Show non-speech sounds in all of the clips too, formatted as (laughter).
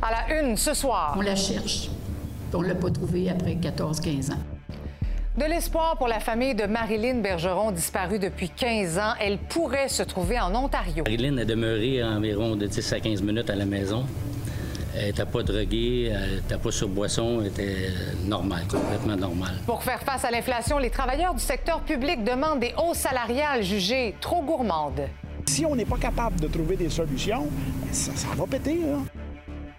À la une ce soir. On la cherche. On ne l'a pas trouvée après 14-15 ans. De l'espoir pour la famille de Marilyn Bergeron, disparue depuis 15 ans. Elle pourrait se trouver en Ontario. Marilyn a demeuré environ de 10 à 15 minutes à la maison. Elle n'était pas droguée, elle n'était pas sur boisson, elle était normale, complètement normale. Pour faire face à l'inflation, les travailleurs du secteur public demandent des hausses salariales jugées trop gourmandes. Si on n'est pas capable de trouver des solutions, ça, ça va péter. Là.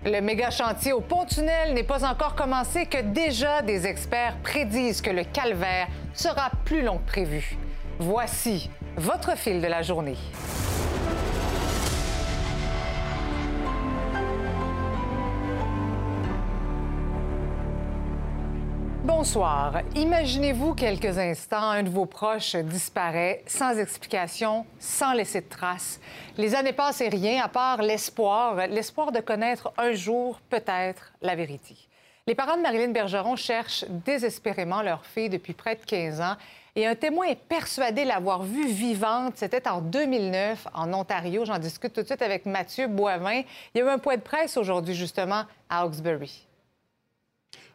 Le méga chantier au pont-tunnel n'est pas encore commencé que déjà des experts prédisent que le calvaire sera plus long que prévu. Voici votre fil de la journée. Bonsoir. Imaginez-vous quelques instants, un de vos proches disparaît sans explication, sans laisser de traces. Les années passent et rien, à part l'espoir, l'espoir de connaître un jour peut-être la vérité. Les parents de Marilyn Bergeron cherchent désespérément leur fille depuis près de 15 ans et un témoin est persuadé l'avoir vue vivante. C'était en 2009 en Ontario. J'en discute tout de suite avec Mathieu Boivin. Il y a eu un point de presse aujourd'hui justement à Hawkesbury.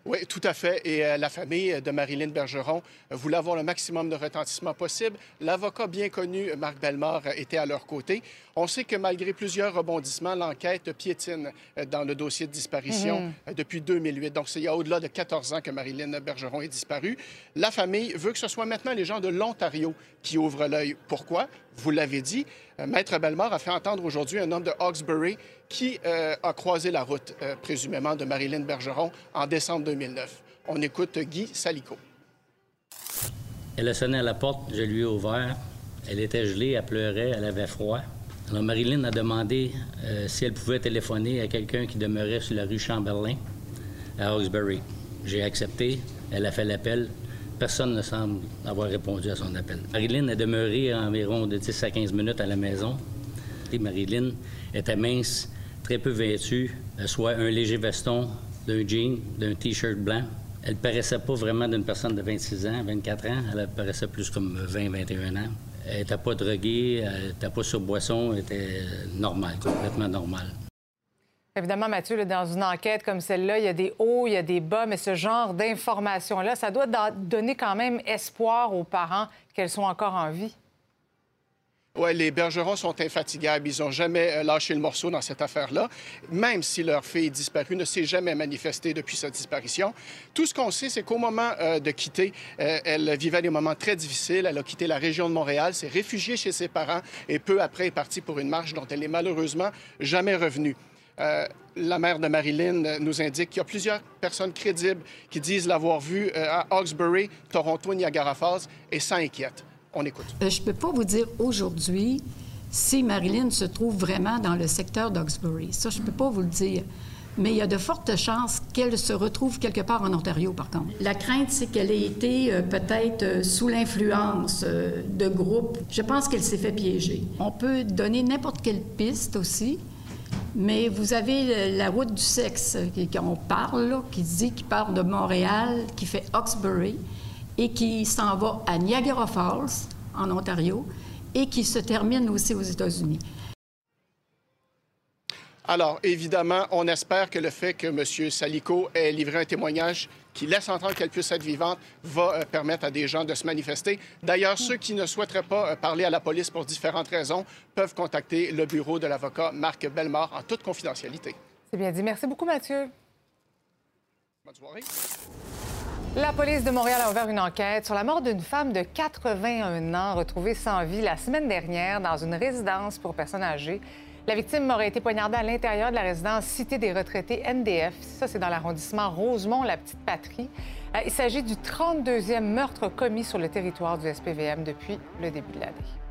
Oui, tout à fait. Et euh, la famille de Marilyn Bergeron voulait avoir le maximum de retentissement possible. L'avocat bien connu, Marc Bellemare, était à leur côté. On sait que malgré plusieurs rebondissements, l'enquête piétine euh, dans le dossier de disparition euh, depuis 2008. Donc, c'est il y a au-delà de 14 ans que Marilyn Bergeron est disparue. La famille veut que ce soit maintenant les gens de l'Ontario qui ouvrent l'œil. Pourquoi? Vous l'avez dit, euh, Maître Bellemare a fait entendre aujourd'hui un homme de Hawkesbury qui euh, a croisé la route, euh, présumément, de Marilyn Bergeron en décembre 2009. On écoute Guy Salico. Elle a sonné à la porte, je lui ai ouvert. Elle était gelée, elle pleurait, elle avait froid. Alors Marilyn a demandé si elle pouvait téléphoner à quelqu'un qui demeurait sur la rue Chamberlain à Hawkesbury. J'ai accepté. Elle a fait l'appel. Personne ne semble avoir répondu à son appel. Marilyn est demeurée environ de 10 à 15 minutes à la maison. Et Marilyn était mince, très peu vêtue, soit un léger veston, d'un jean, d'un T-shirt blanc. Elle paraissait pas vraiment d'une personne de 26 ans, 24 ans. Elle paraissait plus comme 20, 21 ans. Elle n'était pas droguée, elle n'était pas sur boisson, elle était normale, complètement normale. Évidemment, Mathieu, dans une enquête comme celle-là, il y a des hauts, il y a des bas, mais ce genre d'informations-là, ça doit donner quand même espoir aux parents qu'elles sont encore en vie. Oui, les Bergerons sont infatigables. Ils n'ont jamais euh, lâché le morceau dans cette affaire-là, même si leur fille disparue ne s'est jamais manifestée depuis sa disparition. Tout ce qu'on sait, c'est qu'au moment euh, de quitter, euh, elle vivait des moments très difficiles. Elle a quitté la région de Montréal, s'est réfugiée chez ses parents et peu après est partie pour une marche dont elle est malheureusement jamais revenue. Euh, la mère de Marilyn euh, nous indique qu'il y a plusieurs personnes crédibles qui disent l'avoir vue euh, à Hawkesbury, Toronto, Niagara Falls, et ça inquiète. On écoute. Euh, je ne peux pas vous dire aujourd'hui si Marilyn se trouve vraiment dans le secteur d'Oxbury. Ça, je ne peux pas vous le dire. Mais il y a de fortes chances qu'elle se retrouve quelque part en Ontario, par contre. La crainte, c'est qu'elle ait été euh, peut-être euh, sous l'influence euh, de groupes. Je pense qu'elle s'est fait piéger. On peut donner n'importe quelle piste aussi, mais vous avez la route du sexe euh, qu'on parle, qui dit qu'il part de Montréal, qui fait Hawkesbury et qui s'en va à Niagara Falls, en Ontario, et qui se termine aussi aux États-Unis. Alors, évidemment, on espère que le fait que M. Salico ait livré un témoignage qui laisse entendre qu'elle puisse être vivante va euh, permettre à des gens de se manifester. D'ailleurs, ceux qui ne souhaiteraient pas euh, parler à la police pour différentes raisons peuvent contacter le bureau de l'avocat Marc Bellemare en toute confidentialité. C'est bien dit. Merci beaucoup, Mathieu. Bonne soirée. La police de Montréal a ouvert une enquête sur la mort d'une femme de 81 ans retrouvée sans vie la semaine dernière dans une résidence pour personnes âgées. La victime aurait été poignardée à l'intérieur de la résidence Cité des retraités NDF. Ça, c'est dans l'arrondissement Rosemont, la petite patrie. Euh, Il s'agit du 32e meurtre commis sur le territoire du SPVM depuis le début de l'année.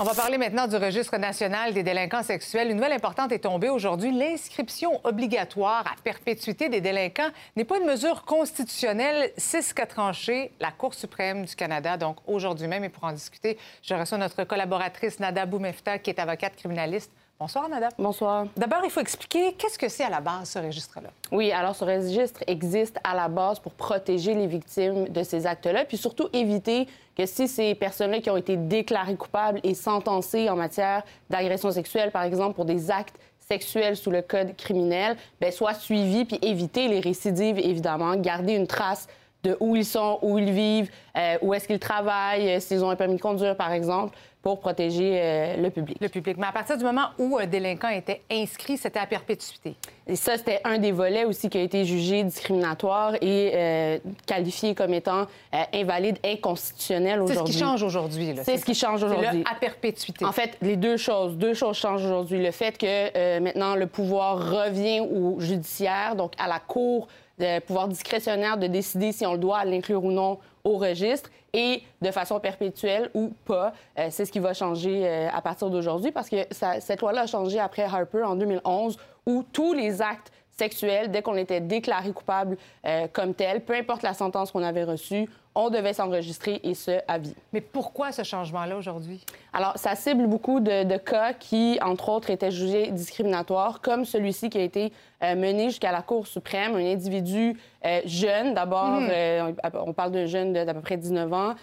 On va parler maintenant du registre national des délinquants sexuels. Une nouvelle importante est tombée aujourd'hui. L'inscription obligatoire à perpétuité des délinquants n'est pas une mesure constitutionnelle. C'est ce qu'a tranché la Cour suprême du Canada, donc aujourd'hui même. Et pour en discuter, je reçois notre collaboratrice Nada Boumefta, qui est avocate criminaliste. Bonsoir, Nada. Bonsoir. D'abord, il faut expliquer qu'est-ce que c'est à la base, ce registre-là? Oui, alors ce registre existe à la base pour protéger les victimes de ces actes-là, puis surtout éviter que si ces personnes-là qui ont été déclarées coupables et sentencées en matière d'agression sexuelle, par exemple, pour des actes sexuels sous le code criminel, bien, soient suivies, puis éviter les récidives, évidemment, garder une trace de où ils sont, où ils vivent, euh, où est-ce qu'ils travaillent, euh, s'ils ont un permis de conduire, par exemple, pour protéger euh, le public. Le public. Mais à partir du moment où un délinquant était inscrit, c'était à perpétuité. Et ça, c'était un des volets aussi qui a été jugé discriminatoire et qualifié comme étant invalide, inconstitutionnel aujourd'hui. C'est ce qui change aujourd'hui. C'est ce qui change aujourd'hui. à perpétuité. En fait, les deux choses. Deux choses changent aujourd'hui. Le fait que maintenant, le pouvoir revient au judiciaire, donc à la Cour de pouvoir discrétionnaire de décider si on le doit l'inclure ou non au registre et de façon perpétuelle ou pas. Euh, c'est ce qui va changer euh, à partir d'aujourd'hui parce que cette loi-là a changé après Harper en 2011 où tous les actes sexuels, dès qu'on était déclaré coupable euh, comme tel, peu importe la sentence qu'on avait reçue, on devait s'enregistrer et ce, à vie. Mais pourquoi ce changement-là aujourd'hui? Alors, ça cible beaucoup de, cas qui, entre autres, étaient jugés discriminatoires, comme celui-ci qui a été euh, mené jusqu'à la Cour suprême, un individu euh, jeune, d'abord, mhm. euh, on parle d'un jeune d'à peu près 19 ans,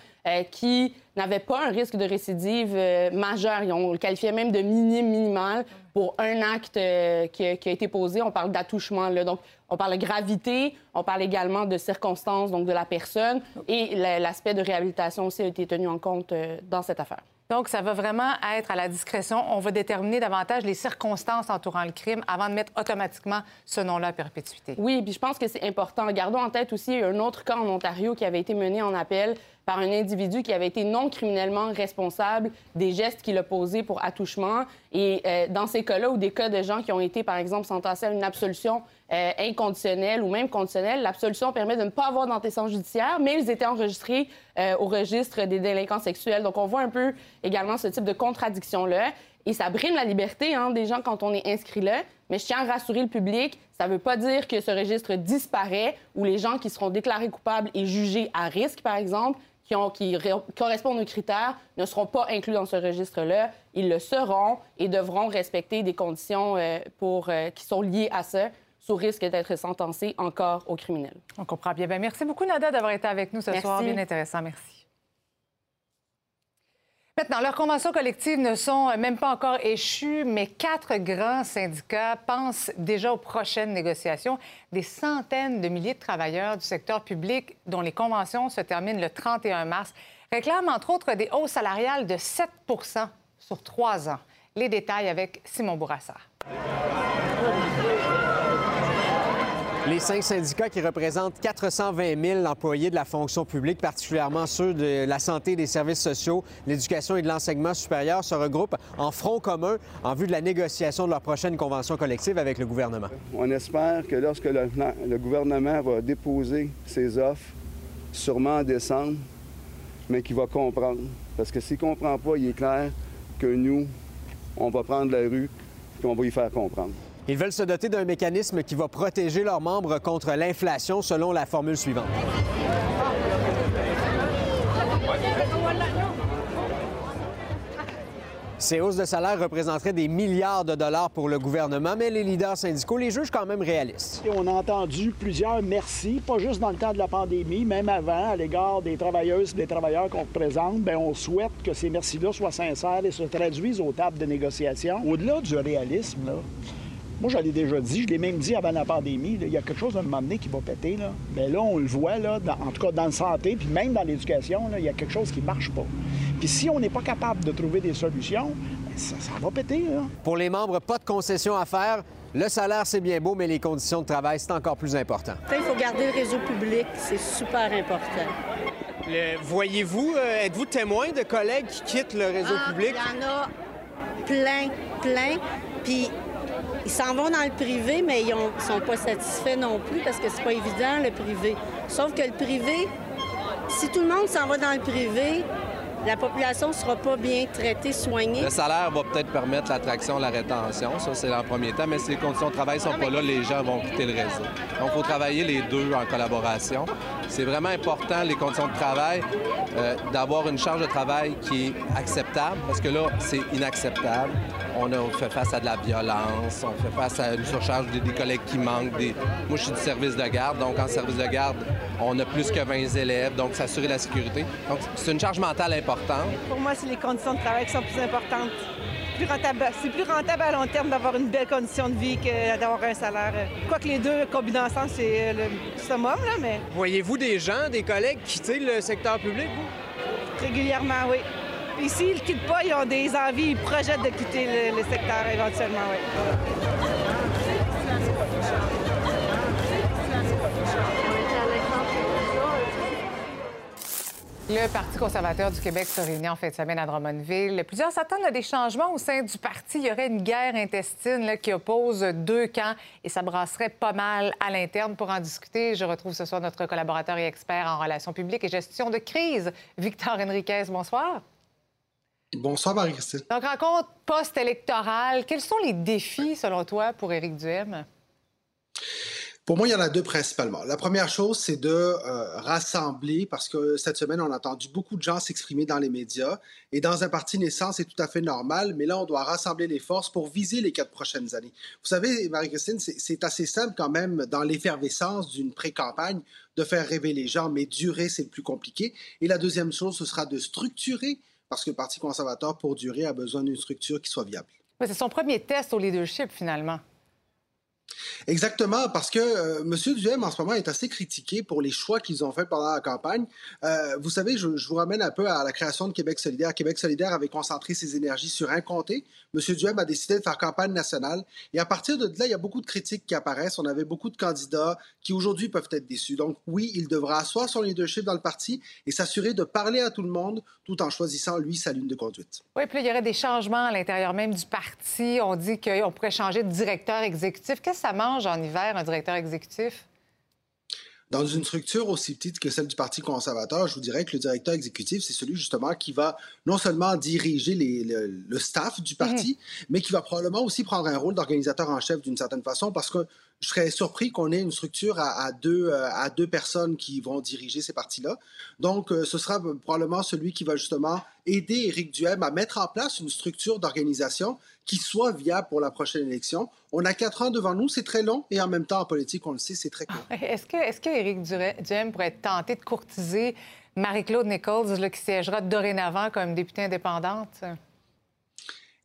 qui n'avait pas un risque de récidive majeur. On le qualifiait même de minime minimal pour un acte qui a, qui, a, été posé. On parle d'attouchement. Donc, on parle de gravité, on parle également de circonstances, donc de la personne, et l'aspect de réhabilitation aussi a été tenu en compte euh, dans cette affaire. Donc, ça va vraiment être à la discrétion. On va déterminer davantage les circonstances entourant le crime avant de mettre automatiquement ce nom-là à perpétuité. Oui, puis je pense que c'est important. Gardons en tête aussi un autre cas en Ontario qui avait été mené en appel par un individu qui avait été non criminellement responsable des gestes qu'il a posés pour attouchement. Et euh, dans ces cas-là, ou des cas de gens qui ont été, par exemple, sentencés à une absolution euh, inconditionnelle ou même conditionnelle, l'absolution permet de ne pas avoir d'antécédents judiciaire, mais ils étaient enregistrés euh, au registre des délinquants sexuels. Donc, on voit un peu également ce type de contradiction-là. Et ça brime la liberté hein, des gens quand on est inscrit là. Mais je tiens à rassurer le public, ça ne veut pas dire que ce registre disparaît ou les gens qui seront déclarés coupables et jugés à risque, par exemple, qui, ont, qui correspondent aux critères ne seront pas inclus dans ce registre-là. Ils le seront et devront respecter des conditions euh, pour, euh, qui sont liées à ça sous risque d'être sentencés encore au criminel. On comprend bien. bien. Merci beaucoup, Nada, d'avoir été avec nous ce soir. Bien intéressant. Merci. Maintenant, leurs conventions collectives ne sont même pas encore échues, mais quatre grands syndicats pensent déjà aux prochaines négociations. Des centaines de milliers de travailleurs du secteur public, dont les conventions se terminent le 31 mars, réclament entre autres des hausses salariales de 7% sur trois ans. Les détails avec Simon Bourassa. Les cinq syndicats qui représentent 420 000 employés de la fonction publique, particulièrement ceux de la santé des services sociaux, l'éducation et de l'enseignement supérieur, se regroupent en front commun en vue de la négociation de leur prochaine convention collective avec le gouvernement. On espère que lorsque le, le gouvernement va déposer ses offres, sûrement en décembre, mais qu'il va comprendre. Parce que s'il ne comprend pas, il est clair que nous, on va prendre la rue et on va y faire comprendre. Ils veulent se doter d'un mécanisme qui va protéger leurs membres contre l'inflation selon la formule suivante. Ces hausses de salaire représenteraient des milliards de dollars pour le gouvernement, mais les leaders syndicaux les jugent quand même réalistes. On a entendu plusieurs merci, pas juste dans le temps de la pandémie, même avant, à l'égard des travailleuses et des travailleurs qu'on représente. Bien, on souhaite que ces merci-là soient sincères et se traduisent aux tables de négociation. Au-delà du réalisme, là, moi, je l'ai déjà dit, je l'ai même dit avant la pandémie, il y a quelque chose à un moment donné qui va péter. Là. Mais là, on le voit, là, en tout cas dans la santé, puis même dans l'éducation, il y a quelque chose qui ne marche pas. Puis si on n'est pas capable de trouver des solutions, ben, ça, va péter. Pour les membres, pas de concession à faire. Le salaire, c'est bien beau, mais les conditions de travail, c'est encore plus important. Il faut garder le réseau public, c'est super important. Voyez-vous, euh, êtes-vous témoin de collègues qui quittent le réseau ah, public? Il y en a plein, plein. Puis ils s'en vont dans le privé, mais ils ne sont pas satisfaits non plus parce que c'est pas évident, le privé. Sauf que le privé, si tout le monde s'en va dans le privé, la population ne sera pas bien traitée, soignée. Le salaire va peut-être permettre l'attraction, la rétention, ça c'est en premier temps, mais si les conditions de travail sont pas là, les gens vont quitter le réseau. Donc, il faut travailler les deux en collaboration. C'est vraiment important, les conditions de travail, euh, d'avoir une charge de travail qui est acceptable, parce que là, c'est inacceptable. On a fait face à de la violence, on fait face à une surcharge des, collègues qui manquent. Des... Moi, je suis du service de garde, donc en service de garde, on a plus que 20 élèves, donc s'assurer la sécurité. Donc, c'est une charge mentale importante. Pour moi, c'est les conditions de travail qui sont plus importantes. C'est plus rentable à long terme d'avoir une belle condition de vie que d'avoir un salaire. Quoique les deux combinés ensemble, c'est le summum, là, mais... Voyez-vous des gens, des collègues quitter le secteur public, vous? Régulièrement, oui. Puis s'ils ne quittent pas, ils ont des envies, ils projettent de quitter le, secteur éventuellement, oui. Le Parti conservateur du Québec se réunit en fin de semaine à Drummondville. Plusieurs s'attendent à des changements au sein du parti. Il y aurait une guerre intestine qui oppose deux camps et ça brasserait pas mal à l'interne. Pour en discuter, je retrouve ce soir notre collaborateur et expert en relations publiques et gestion de crise, Victor Henriquez. Bonsoir. Bonsoir, Marie-Christine. Donc, rencontre post-électorale. Quels sont les défis, selon toi, pour Éric Duhem? Pour moi, il y en a deux principalement. La première chose, c'est de euh, rassembler, parce que cette semaine, on a entendu beaucoup de gens s'exprimer dans les médias, et dans un parti naissant, c'est tout à fait normal, mais là, on doit rassembler les forces pour viser les quatre prochaines années. Vous savez, Marie-Christine, c'est assez simple quand même dans l'effervescence d'une pré-campagne de faire rêver les gens, mais durer, c'est le plus compliqué. Et la deuxième chose, ce sera de structurer, parce que le Parti conservateur, pour durer, a besoin d'une structure qui soit viable. c'est son premier test au leadership, finalement. Exactement, parce que euh, M. Duhem, en ce moment, est assez critiqué pour les choix qu'ils ont faits pendant la campagne. Euh, vous savez, je, vous ramène un peu à la création de Québec solidaire. Québec solidaire avait concentré ses énergies sur un comté. M. Duhem a décidé de faire campagne nationale. Et à partir de là, il y a beaucoup de critiques qui apparaissent. On avait beaucoup de candidats qui, aujourd'hui, peuvent être déçus. Donc, oui, il devra asseoir son leadership dans le parti et s'assurer de parler à tout le monde tout en choisissant, lui, sa ligne de conduite. Oui, puis il y aurait des changements à l'intérieur même du parti. On dit qu'on pourrait changer de directeur exécutif. Qu'est-ce que ça mange en hiver, un directeur exécutif? Dans une structure aussi petite que celle du Parti conservateur, je vous dirais que le directeur exécutif, c'est celui justement qui va non seulement diriger les, le, staff du parti, mhm. mais qui va probablement aussi prendre un rôle d'organisateur en chef d'une certaine façon, parce que je serais surpris qu'on ait une structure à, deux, euh, à deux personnes qui vont diriger ces partis-là. Donc, euh, ce sera probablement celui qui va justement aider Éric Duhem à mettre en place une structure d'organisation qui soit viable pour la prochaine élection. On a quatre ans devant nous, c'est très long, et en même temps, en politique, on le sait, c'est très court. Est-ce que, est qu'Éric Duhem pourrait être tenté de courtiser Marie-Claude Nichols, qui siégera dorénavant comme députée indépendante?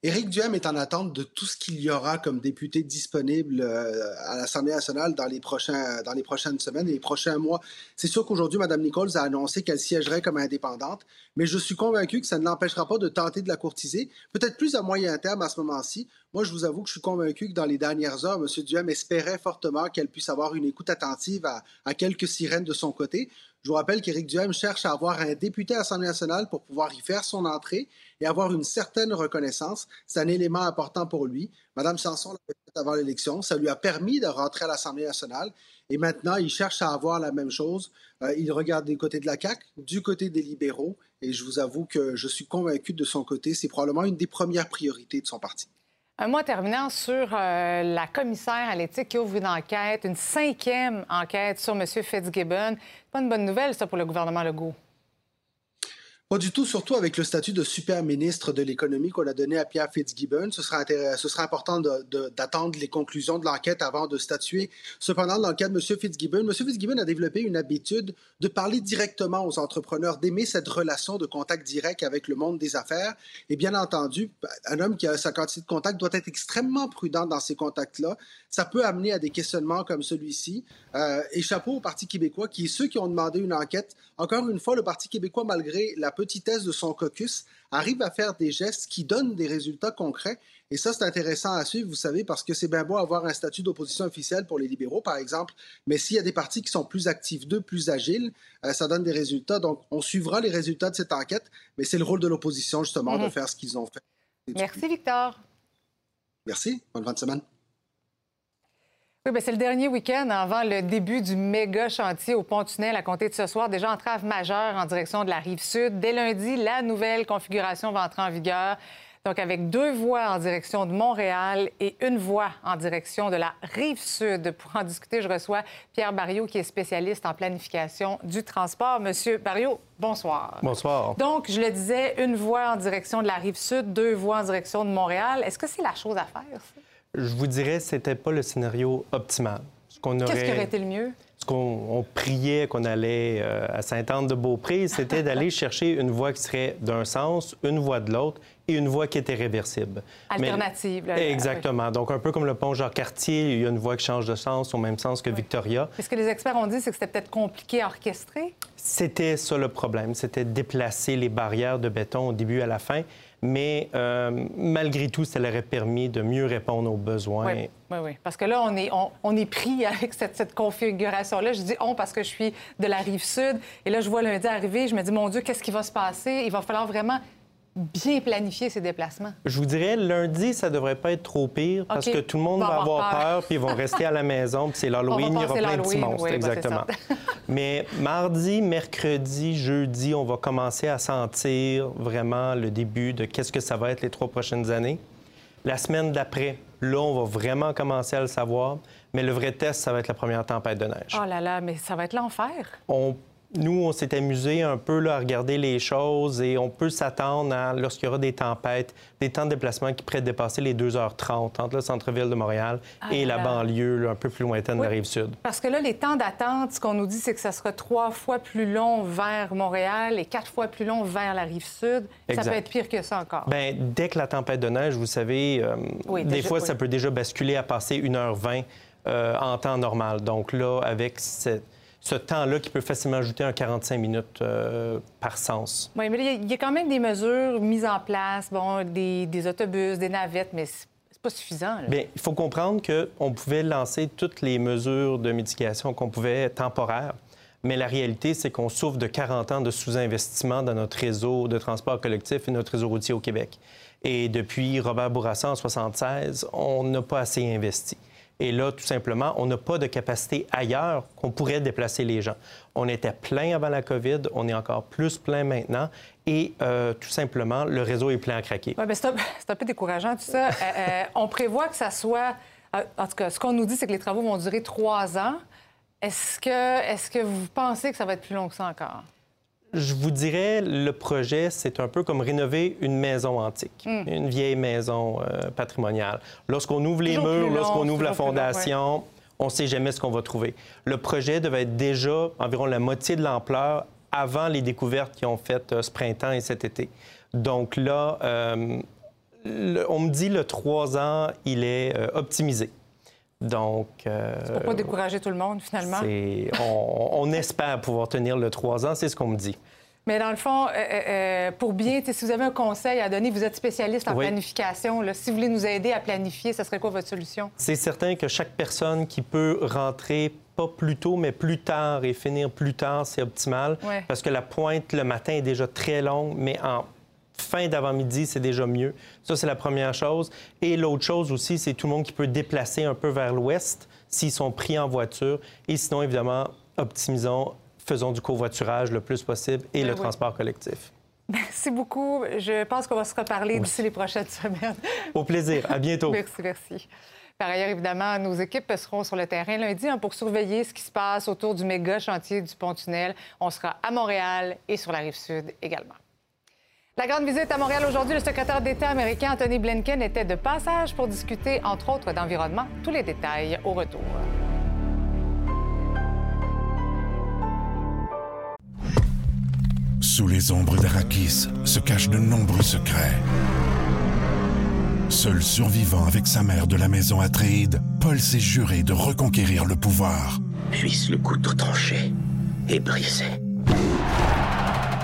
Éric Duhem est en attente de tout ce qu'il y aura comme député disponible euh, à l'Assemblée nationale dans les, prochaines semaines et les prochains mois. C'est sûr qu'aujourd'hui, Mme Nichols a annoncé qu'elle siégerait comme indépendante, mais je suis convaincu que ça ne l'empêchera pas de tenter de la courtiser, peut-être plus à moyen terme à ce moment-ci. Moi, je vous avoue que je suis convaincu que dans les dernières heures, M. Duhem espérait fortement qu'elle puisse avoir une écoute attentive à quelques sirènes de son côté. Je vous rappelle qu'Éric Duhem cherche à avoir un député à l'Assemblée nationale pour pouvoir y faire son entrée et avoir une certaine reconnaissance. C'est un élément important pour lui. Madame Sanson l'a fait avant l'élection. Ça lui a permis de rentrer à l'Assemblée nationale. Et maintenant, il cherche à avoir la même chose. Euh, il regarde du côté de la CAQ, du côté des libéraux. Et je vous avoue que je suis convaincu de son côté. C'est probablement une des premières priorités de son parti. Un mot terminant sur euh, la commissaire à l'éthique qui ouvre une enquête, une cinquième enquête sur M. Fitzgibbon. Pas une bonne nouvelle, ça, pour le gouvernement Legault. Pas du tout, surtout avec le statut de super ministre de l'économie qu'on a donné à Pierre Fitzgibbon. Ce sera, important d'attendre les conclusions de l'enquête avant de statuer. Cependant, dans le cas de M. Fitzgibbon, M. Fitzgibbon a développé une habitude de parler directement aux entrepreneurs, d'aimer cette relation de contact direct avec le monde des affaires. Et bien entendu, un homme qui a sa quantité de contact doit être extrêmement prudent dans ces contacts-là. Ça peut amener à des questionnements comme celui-ci. Euh, et chapeau au Parti québécois, qui est ceux qui ont demandé une enquête. Encore une fois, le Parti québécois, malgré la petitesse de son caucus, arrive à faire des gestes qui donnent des résultats concrets. Et ça, c'est intéressant à suivre, vous savez, parce que c'est bien beau avoir un statut d'opposition officielle pour les libéraux, par exemple, mais s'il y a des partis qui sont plus actifs d'eux, plus agiles, euh, ça donne des résultats. Donc, on suivra les résultats de cette enquête, mais c'est le rôle de l'opposition, justement, de mhm. faire ce qu'ils ont fait. Merci, Victor. Merci. Bonne fin de semaine. Oui, bien, c'est le dernier week-end avant le début du méga chantier au pont-tunnel à compter de ce soir. Déjà entrave majeure en direction de la rive sud. Dès lundi, la nouvelle configuration va entrer en vigueur. Donc, avec deux voies en direction de Montréal et une voie en direction de la rive sud. Pour en discuter, je reçois Pierre Barriot, qui est spécialiste en planification du transport. Monsieur Barriot, bonsoir. Bonsoir. Donc, je le disais, une voie en direction de la rive sud, deux voies en direction de Montréal. Est-ce que c'est la chose à faire, ça? Je vous dirais c'était pas le scénario optimal. Qu'est-ce qui aurait été le mieux? Ce qu'on priait qu'on allait euh, à Sainte-Anne-de-Beaupré, c'était d'aller (laughs) chercher une voie qui serait d'un sens, une voie de l'autre et une voie qui était réversible. Alternative. là, Exactement. Donc, un peu comme le pont Jacques-Cartier, il y a une voie qui change de sens au même sens que Victoria. Ce que les experts ont dit, c'est que c'était peut-être compliqué à orchestrer. C'était ça le problème. C'était déplacer les barrières de béton au début à la fin mais euh, malgré tout, ça leur aurait permis de mieux répondre aux besoins. Oui, oui. Parce que là, on est, on, est pris (laughs) avec cette, cette configuration-là. Je dis on parce que je suis de la rive sud. Et là, je vois lundi arriver, je me dis, mon Dieu, qu'est-ce qui va se passer? Il va falloir vraiment bien planifier ses déplacements? Je vous dirais, lundi, ça devrait pas être trop pire parce que tout le monde va, avoir peur, puis ils vont rester à la maison, puis c'est l'Halloween, il y aura plein de petits monstres. Oui, exactement. (laughs) Mais mardi, mercredi, jeudi, on va commencer à sentir vraiment le début de qu'est-ce que ça va être les trois prochaines années. La semaine d'après, là, on va vraiment commencer à le savoir. Mais le vrai test, ça va être la première tempête de neige. Oh là là, mais ça va être l'enfer. On nous, on s'est amusé un peu là, à regarder les choses et on peut s'attendre à, lorsqu'il y aura des tempêtes, des temps de déplacement qui pourraient dépasser les 2h30 entre le centre-ville de Montréal Ah et là la banlieue là, un peu plus lointaine de la rive sud. Parce que là, les temps d'attente, ce qu'on nous dit, c'est que ça sera trois fois plus long vers Montréal et quatre fois plus long vers la rive sud. Ça peut être pire que ça encore. Bien, dès que la tempête de neige, vous savez, euh, Oui, des déjà, fois, oui. ça peut déjà basculer à passer 1h20 euh, en temps normal. Donc là, avec ce, ce temps-là qui peut facilement ajouter un 45 minutes euh, par sens. Oui, mais il y a- il y, a quand même des mesures mises en place, bon, des, des autobus, des navettes, mais c'est pas suffisant. là. Bien, il faut comprendre qu'on pouvait lancer toutes les mesures de mitigation qu'on pouvait temporaires. Mais la réalité, c'est qu'on souffre de 40 ans de sous-investissement dans notre réseau de transport collectif et notre réseau routier au Québec. Et depuis Robert Bourassa en 76, on n'a pas assez investi. Et là, tout simplement, on n'a pas de capacité ailleurs qu'on pourrait déplacer les gens. On était plein avant la COVID, on est encore plus plein maintenant. Et euh, tout simplement, le réseau est plein à craquer. Oui, bien, (laughs) c'est un, peu décourageant, tout ça. Euh, euh, on prévoit que ça soit. En tout cas, ce qu'on nous dit, c'est que les travaux vont durer trois ans. Est-ce que, est-ce que vous pensez que ça va être plus long que ça encore? Je vous dirais, le projet, c'est un peu comme rénover une maison antique, Mm. une vieille maison euh, patrimoniale. Lorsqu'on ouvre les Toujours murs, lorsqu'on ouvre la long, fondation, on ne sait jamais ce qu'on va trouver. Le projet devait être déjà environ la moitié de l'ampleur avant les découvertes qu'ils ont faites euh, ce printemps et cet été. Donc là, euh, le- on me dit le trois ans, il est euh, optimisé. Donc, euh, Pour pas décourager tout le monde, finalement. c'est- on, on espère pouvoir tenir le trois ans, c'est ce qu'on me dit. Mais dans le fond, euh, euh, pour bien, si vous avez un conseil à donner, vous êtes spécialiste en Oui. planification. là. si vous voulez nous aider à planifier, ça serait quoi votre solution? C'est certain que chaque personne qui peut rentrer pas plus tôt, mais plus tard et finir plus tard, c'est optimal. Parce que la pointe le matin est déjà très longue, mais en fin d'avant-midi, c'est déjà mieux. Ça, c'est la première chose. Et l'autre chose aussi, c'est tout le monde qui peut déplacer un peu vers l'ouest s'ils sont pris en voiture. Et sinon, évidemment, optimisons, faisons du covoiturage le plus possible et Ben le oui. transport collectif. Merci beaucoup. Je pense qu'on va se reparler d'ici les prochaines (laughs) semaines. Au plaisir. À bientôt. Merci, merci. Par ailleurs, évidemment, nos équipes seront sur le terrain lundi hein, pour surveiller ce qui se passe autour du méga chantier du pont-tunnel. On sera à Montréal et sur la rive sud également. La grande visite à Montréal aujourd'hui, le secrétaire d'État américain Anthony Blinken était de passage pour discuter, entre autres, d'environnement. Tous les détails au retour. Sous les ombres d'Arakis se cachent de nombreux secrets. Seul survivant avec sa mère de la maison Atréide, Paul s'est juré de reconquérir le pouvoir, Puisse le couteau tranché et brisé.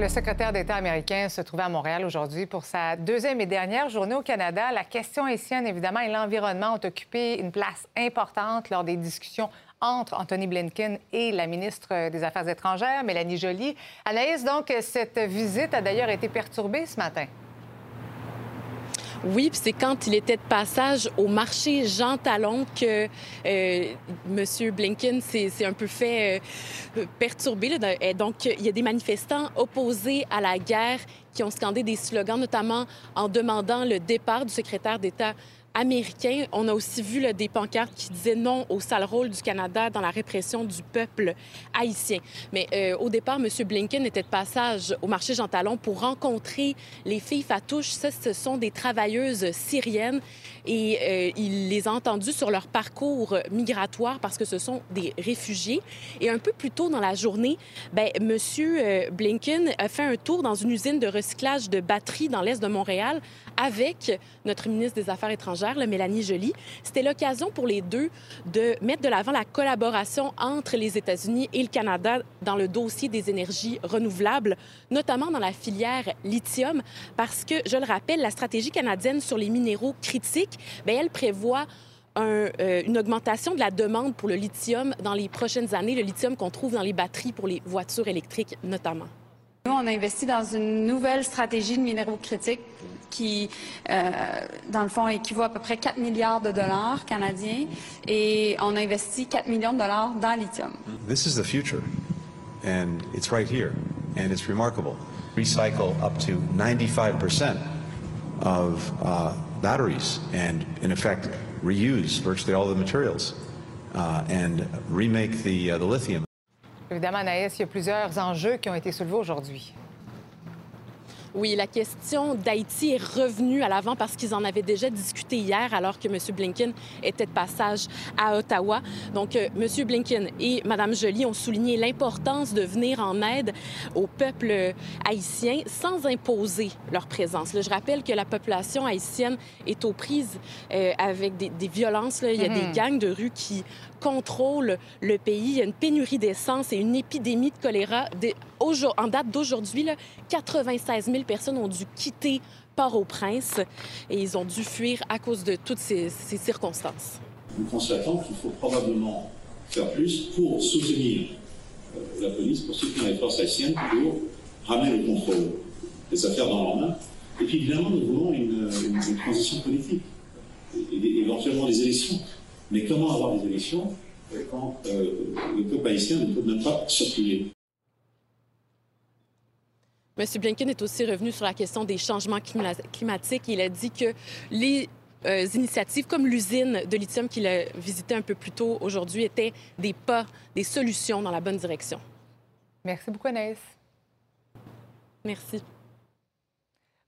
Le secrétaire d'État américain se trouvait à Montréal aujourd'hui pour sa deuxième et dernière journée au Canada. La question haïtienne, évidemment, et l'environnement ont occupé une place importante lors des discussions entre Anthony Blinken et la ministre des Affaires étrangères, Mélanie Joly. Anaïs, donc, cette visite a d'ailleurs été perturbée ce matin. Oui, puis c'est quand il était de passage au marché Jean Talon que euh, M. Blinken s'est un peu fait euh, perturber. Donc, il y a des manifestants opposés à la guerre qui ont scandé des slogans, notamment en demandant le départ du secrétaire d'État américain. On a aussi vu des pancartes qui disaient non au sale rôle du Canada dans la répression du peuple haïtien. Mais euh, au départ, M. Blinken était de passage au marché Jean Talon pour rencontrer les filles Fatouches. Ça, ce sont des travailleuses syriennes et euh, il les a entendues sur leur parcours migratoire parce que ce sont des réfugiés. Et un peu plus tôt dans la journée, ben, M. Blinken a fait un tour dans une usine de recyclage de batteries dans l'est de Montréal avec notre ministre des Affaires étrangères, Mélanie Joly. C'était l'occasion pour les deux de mettre de l'avant la collaboration entre les États-Unis et le Canada dans le dossier des énergies renouvelables, notamment dans la filière lithium, parce que, je le rappelle, la stratégie canadienne sur les minéraux critiques, bien, elle prévoit euh, une augmentation de la demande pour le lithium dans les prochaines années, le lithium qu'on trouve dans les batteries pour les voitures électriques notamment. Nous, on a investi dans une nouvelle stratégie de minéraux critiques qui, euh, dans le fond, équivaut à peu près 4 milliards de dollars canadiens et on a investi 4 millions de dollars dans le lithium. This is the future and it's right here and it's remarkable. Recycle up to 95% of uh, batteries and, in effect, reuse virtually all the materials uh, and remake the, uh, the lithium. Évidemment, Naïs, il y a plusieurs enjeux qui ont été soulevés aujourd'hui. Oui, la question d'Haïti est revenue à l'avant parce qu'ils en avaient déjà discuté hier alors que M. Blinken était de passage à Ottawa. Donc, euh, M. Blinken et Mme Joly ont souligné l'importance de venir en aide au peuple haïtien sans imposer leur présence. je rappelle que la population haïtienne est aux prises euh, avec des, violences. Il y a des mhm. gangs de rue qui contrôlent le pays. Il y a une pénurie d'essence et une épidémie de choléra. En date d'aujourd'hui, 96 000 personnes ont dû quitter Port-au-Prince et ils ont dû fuir à cause de toutes ces, circonstances. Nous constatons qu'il faut probablement faire plus pour soutenir euh, la police, pour soutenir les forces haïtiennes, pour ramener le contrôle des affaires dans leurs mains. Et puis évidemment, nous voulons une, transition politique, et, éventuellement des élections. Mais comment avoir des élections euh, quand euh, le peuple haïtien ne peut même pas circuler M. Blinken est aussi revenu sur la question des changements climatiques. Il a dit que les euh, initiatives comme l'usine de lithium qu'il a visitée un peu plus tôt aujourd'hui étaient des pas, des solutions dans la bonne direction. Merci beaucoup, Anaïs. Merci.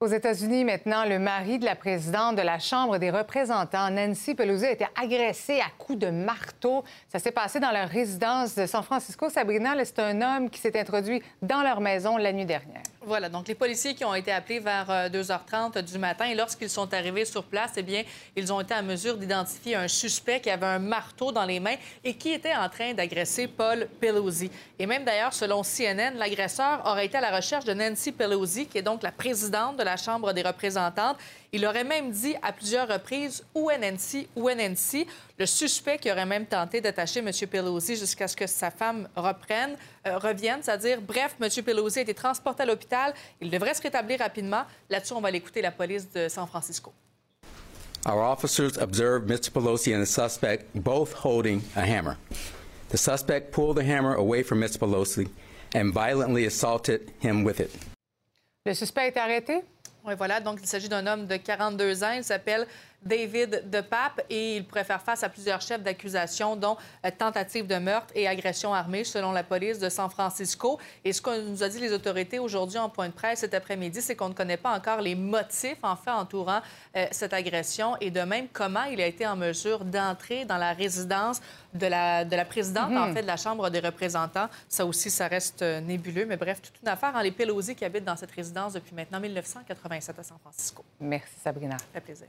Aux États-Unis, maintenant, le mari de la présidente de la Chambre des représentants, Nancy Pelosi, a été agressé à coups de marteau. Ça s'est passé dans leur résidence de San Francisco. Sabrina, c'est un homme qui s'est introduit dans leur maison la nuit dernière. Voilà, donc les policiers qui ont été appelés vers 2h30 euh, du matin et lorsqu'ils sont arrivés sur place, eh bien, ils ont été en mesure d'identifier un suspect qui avait un marteau dans les mains et qui était en train d'agresser Paul Pelosi. Et même d'ailleurs, selon CNN, l'agresseur aurait été à la recherche de Nancy Pelosi, qui est donc la présidente de la Chambre des représentants. Il aurait même dit à plusieurs reprises où est Nancy, où est Nancy. Le suspect qui aurait même tenté d'attacher M. Pelosi jusqu'à ce que sa femme reprenne, euh, revienne, c'est-à-dire, bref, M. Pelosi a été transporté à l'hôpital. Il devrait se rétablir rapidement. Là-dessus, on va l'écouter la police de San Francisco. Our officers observed Mr. Pelosi and the suspect both holding a hammer. The suspect pulled the hammer away from Mr. Pelosi and violently assaulted him with it. Le suspect est arrêté? Oui, voilà. Donc, il s'agit d'un homme de 42 ans. Il s'appelle David DePape et il pourrait faire face à plusieurs chefs d'accusation, dont euh, tentative de meurtre et agression armée, selon la police de San Francisco. Et ce qu'on nous a dit les autorités aujourd'hui en point de presse cet après-midi, c'est qu'on ne connaît pas encore les motifs, en fait, entourant euh, cette agression et de même comment il a été en mesure d'entrer dans la résidence de la, de la présidente, en mhm. fait, de la Chambre des représentants. Ça aussi, ça reste euh, nébuleux. Mais bref, toute une affaire. en les Pelosi qui habitent dans cette résidence depuis maintenant 1987 à San Francisco. Merci, Sabrina. Ça fait plaisir.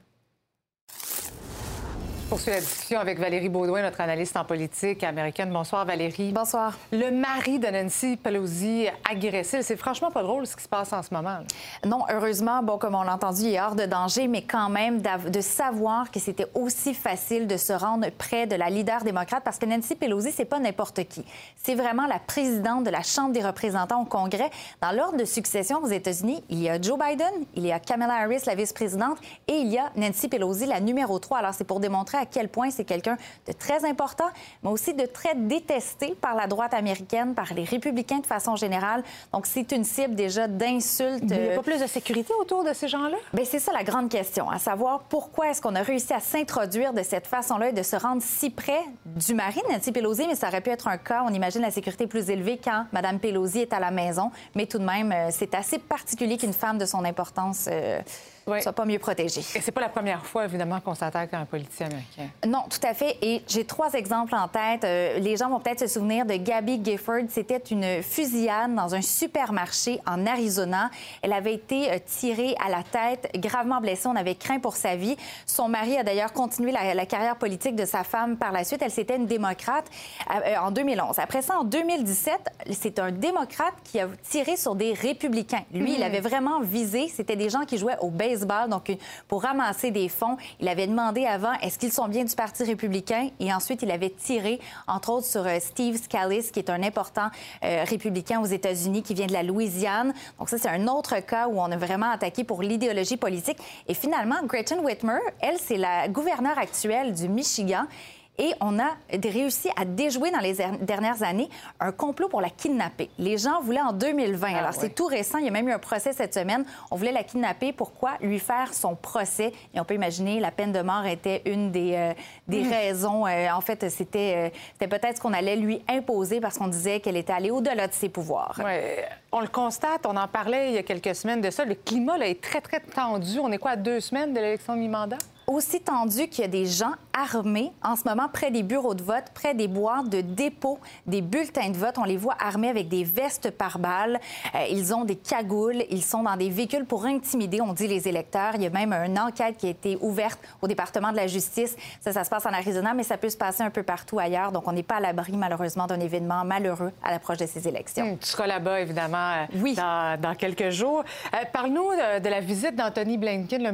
Poursuit la discussion avec Valérie Baudouin, notre analyste en politique américaine. Bonsoir, Valérie. Bonsoir. Le mari de Nancy Pelosi agressé. C'est franchement pas drôle ce qui se passe en ce moment. Non, heureusement, bon, comme on l'a entendu, il est hors de danger, mais quand même de savoir que c'était aussi facile de se rendre près de la leader démocrate parce que Nancy Pelosi, c'est pas n'importe qui. C'est vraiment la présidente de la Chambre des représentants au Congrès. Dans l'ordre de succession aux États-Unis, il y a Joe Biden, il y a Kamala Harris, la vice-présidente, et il y a Nancy Pelosi, la numéro 3. Alors, c'est pour démontrer à quel point c'est quelqu'un de très important, mais aussi de très détesté par la droite américaine, par les républicains de façon générale. Donc, c'est une cible déjà d'insultes. Il n'y a pas plus de sécurité autour de ces gens-là? Bien, c'est ça la grande question, à savoir pourquoi est-ce qu'on a réussi à s'introduire de cette façon-là et de se rendre si près du mari de Nancy Pelosi, mais ça aurait pu être un cas, on imagine la sécurité plus élevée quand Mme Pelosi est à la maison. Mais tout de même, euh, c'est assez particulier qu'une femme de son importance euh, soit pas mieux protégé. Et c'est pas la première fois, évidemment, qu'on s'attaque à un politicien américain. Non, tout à fait. Et j'ai trois exemples en tête. Euh, les gens vont peut-être se souvenir de Gabby Gifford. C'était une fusillade dans un supermarché en Arizona. Elle avait été euh, tirée à la tête, gravement blessée. On avait craint pour sa vie. Son mari a d'ailleurs continué la, carrière politique de sa femme par la suite. Elle, c'était une démocrate euh, en 2011. Après ça, en 2017, c'est un démocrate qui a tiré sur des républicains. Lui, il hmm. avait vraiment visé. C'était des gens qui jouaient au baseball donc, pour ramasser des fonds, il avait demandé avant est-ce qu'ils sont bien du Parti républicain? Et ensuite il avait tiré, entre autres, sur euh, Steve Scalise, qui est un important euh, républicain aux États-Unis qui vient de la Louisiane. Donc, ça, c'est un autre cas où on a vraiment attaqué pour l'idéologie politique. Et finalement, Gretchen Whitmer, elle, c'est la gouverneure actuelle du Michigan. Et on a réussi à déjouer dans les dernières années un complot pour la kidnapper. Les gens voulaient en 2020. Ah Alors, c'est tout récent. Il y a même eu un procès cette semaine. On voulait la kidnapper. Pourquoi? Lui faire son procès? Et on peut imaginer, la peine de mort était une des, euh, des mmh. raisons. Euh, en fait, c'était euh, peut-être ce qu'on allait lui imposer parce qu'on disait qu'elle était allée au-delà de ses pouvoirs. Ouais. On le constate. On en parlait il y a quelques semaines de ça. Le climat là, est très, très tendu. On est quoi, à deux semaines de l'élection de mi-mandat? Aussi tendu qu'il y a des gens armés en ce moment près des bureaux de vote, près des boîtes de dépôt des bulletins de vote. On les voit armés avec des vestes par balles. Euh, ils ont des cagoules. Ils sont dans des véhicules pour intimider, on dit, les électeurs. Il y a même une enquête qui a été ouverte au département de la justice. Ça, ça se passe en Arizona, mais ça peut se passer un peu partout ailleurs. Donc, on n'est pas à l'abri, malheureusement, d'un événement malheureux à l'approche de ces élections. Hum, tu seras là-bas, évidemment, euh, dans, quelques jours. Euh, parle-nous de, la visite d'Anthony Blinken, le